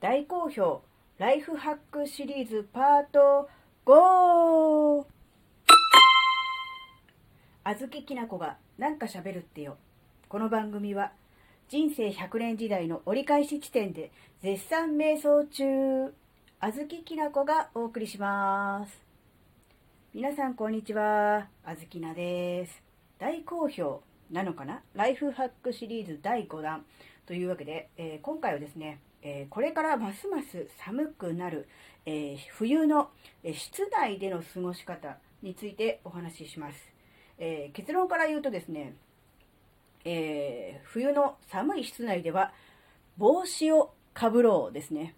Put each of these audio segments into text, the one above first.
大好評ライフハックシリーズパート5あずききなこがなんか喋るってよ。この番組は人生100年時代の折り返し地点で絶賛瞑想中。あずききなこがお送りします。皆さんこんにちはあずきなです。大好評なのかな？ライフハックシリーズ第5弾というわけで、えー、今回はですねえこれからますます寒くなる、え冬の室内での過ごし方についてお話しします。え結論から言うとですね、え冬の寒い室内では帽子をかぶろうですね。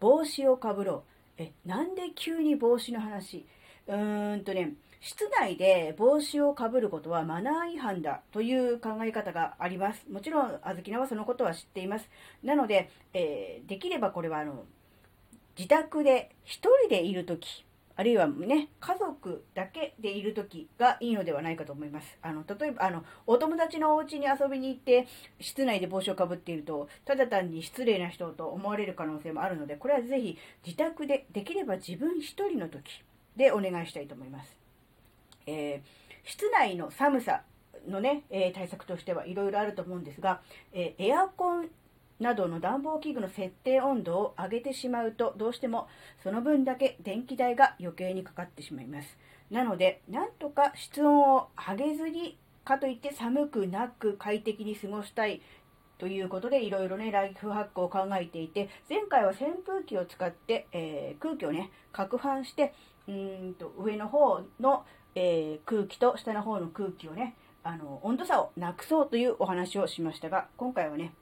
帽子をかぶろう。え、なんで急に帽子の話？うーんとね、室内で帽子をかぶることはマナー違反だという考え方があります。もちろん、あずきなはそのことは知っています。なので、えー、できればこれはあの自宅で1人でいるとき、あるいはね、家族だけでいるときがいいのではないかと思います。あの、例えば、あの、お友達のお家に遊びに行って、室内で帽子をかぶっていると、ただ単に失礼な人と思われる可能性もあるので、これはぜひ自宅で、できれば自分1人のときでお願いしたいと思います。えー、室内の寒さのね、えー、対策としてはいろいろあると思うんですが、えー、エアコンなどの暖房器具の設定温度を上げてしまうとどうしてもその分だけ電気代が余計にかかってしまいます。なのでなんとか室温を上げずにかといって寒くなく快適に過ごしたいということでいろいろねライフハックを考えていて前回は扇風機を使って、えー、空気をね攪拌してうんと上の方のえー、空気と下の方の空気をね、あの、温度差をなくそうというお話をしましたが、今回はね、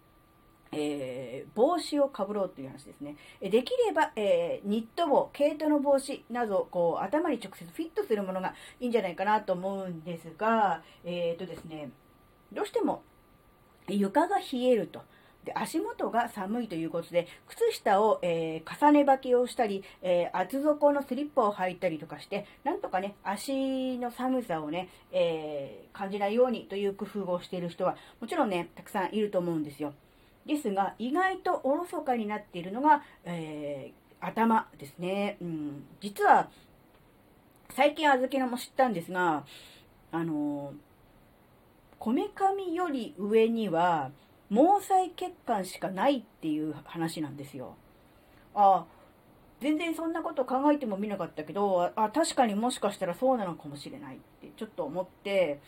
えー、帽子をかぶろうという話ですね。できれば、えー、ニット帽、毛糸の帽子など、こう、頭に直接フィットするものがいいんじゃないかなと思うんですが、えっ、ー、とですね、どうしても床が冷えると。で足元が寒いということで、靴下を、えー、重ね履きをしたり、えー、厚底のスリッパを履いたりとかして、なんとかね、足の寒さをね、えー、感じないようにという工夫をしている人は、もちろんね、たくさんいると思うんですよ。ですが、意外とおろそかになっているのが、え頭ですね。うん、実は、最近小豆のも知ったんですが、あのこめかみより上には、毛細血管しかないっていう話なんですよ。あ全然そんなこと考えてもみなかったけど、あ、確かにもしかしたらそうなのかもしれないってちょっと思って、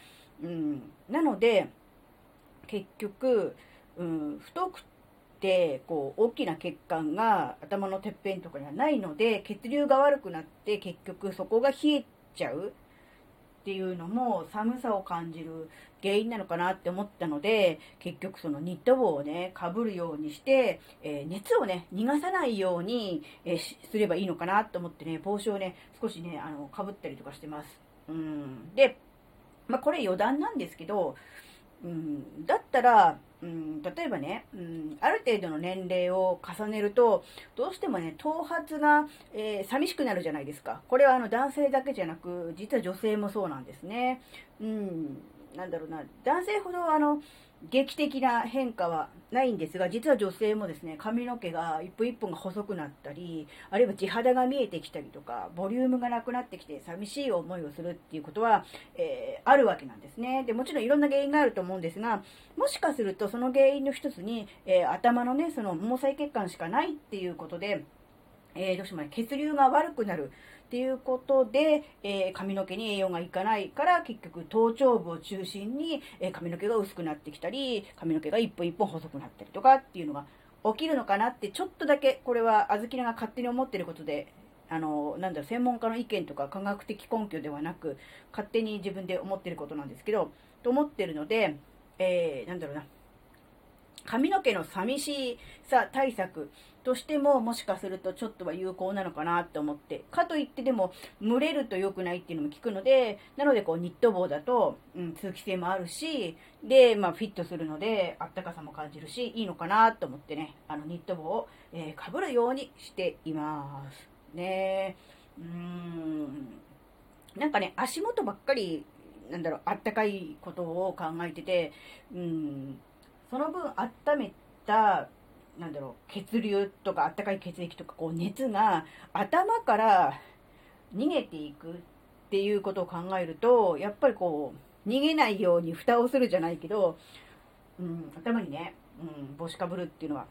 うん。なので、結局、うん、太くて、こう、大きな血管が頭のてっぺんとかにはないので、血流が悪くなって結局そこが冷えちゃう。っていうのも寒さを感じる原因なのかなって思ったので、結局そのニット帽をね、かぶるようにして、えー、熱をね、逃がさないように、えー、すればいいのかなと思ってね、帽子をね、少しね、あの、かぶったりとかしてます。うん。で、まあ、これ余談なんですけど、うん、だったら、うん、例えばね、うん、ある程度の年齢を重ねると、どうしてもね、頭髪が、えー、寂しくなるじゃないですか。これはあの男性だけじゃなく、実は女性もそうなんですね。うん、なんだろうな、男性ほどあの、劇的な変化はないんですが、実は女性もですね、髪の毛が一本一本が細くなったり、あるいは地肌が見えてきたりとか、ボリュームがなくなってきて寂しい思いをするっていうことは、えー、あるわけなんですね。で、もちろんいろんな原因があると思うんですが、もしかするとその原因の一つに、えー、頭のね、その毛細血管しかないっていうことで、えー、どうしてもね、血流が悪くなるっていうことで、えー、髪の毛に栄養がいかないから、結局頭頂部を中心に、えー、髪の毛が薄くなってきたり、髪の毛が一本一本細くなったりとかっていうのが起きるのかなって、ちょっとだけ、これはあずきらが勝手に思ってることで、あの、なんだろう、専門家の意見とか科学的根拠ではなく、勝手に自分で思ってることなんですけど、と思ってるので、えー、なんだろうな、髪の毛の寂しさ対策としてももしかするとちょっとは有効なのかなって思って、かといってでも蒸れると良くないっていうのも聞くので、なのでこうニット帽だと、うん、通気性もあるし、で、まあフィットするのであったかさも感じるし、いいのかなと思ってね、あのニット帽を、えー、被るようにしています。ねうーん。なんかね、足元ばっかりなんだろう、あったかいことを考えてて、うん、その分温めたなんだろう、血流とかあったかい血液とか、こう熱が頭から逃げていくっていうことを考えると、やっぱりこう、逃げないように蓋をするじゃないけど、うん、頭にね、うん、帽子かぶるっていうのは、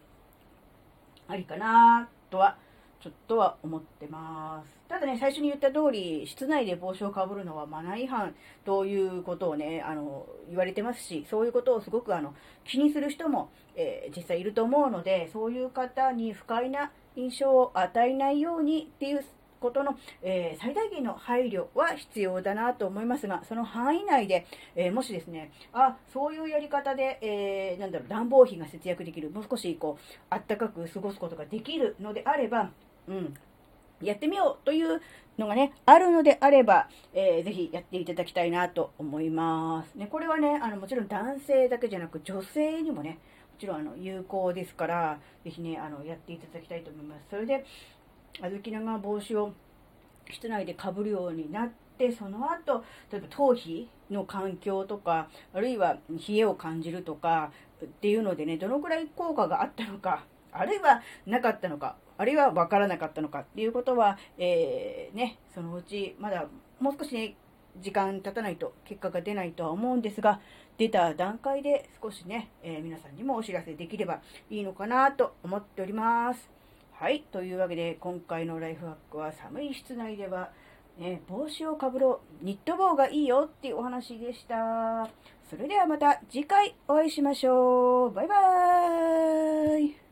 ありかなとは、ちょっとは思ってます。ただね、最初に言った通り、室内で帽子をかぶるのはマナー違反ということをね、あの、言われてますし、そういうことをすごくあの、気にする人も、えー、実際いると思うので、そういう方に不快な印象を与えないようにっていうことの、えー、最大限の配慮は必要だなと思いますが、その範囲内で、えー、もしですね、あ、そういうやり方で、えー、なんだろう、暖房費が節約できる、もう少しこう、あったかく過ごすことができるのであれば、うん、やってみようというのがね、あるのであれば、えー、ぜひやっていただきたいなと思います。ね、これはね、あの、もちろん男性だけじゃなく、女性にもね、もちろんあの有効ですから、ぜひね、あの、やっていただきたいと思います。それで、小豆長帽子を室内でかぶるようになって、その後、例えば頭皮の環境とか、あるいは冷えを感じるとかっていうのでね、どのくらい効果があったのか、あるいはなかったのか、あるいは分からなかったのかっていうことは、えー、ね、そのうちまだもう少しね、時間経たないと結果が出ないとは思うんですが、出た段階で少しね、えー、皆さんにもお知らせできればいいのかなと思っております。はい。というわけで、今回のライフハックは寒い室内では、ね、帽子をかぶろう、ニット帽がいいよっていうお話でした。それではまた次回お会いしましょう。バイバーイ。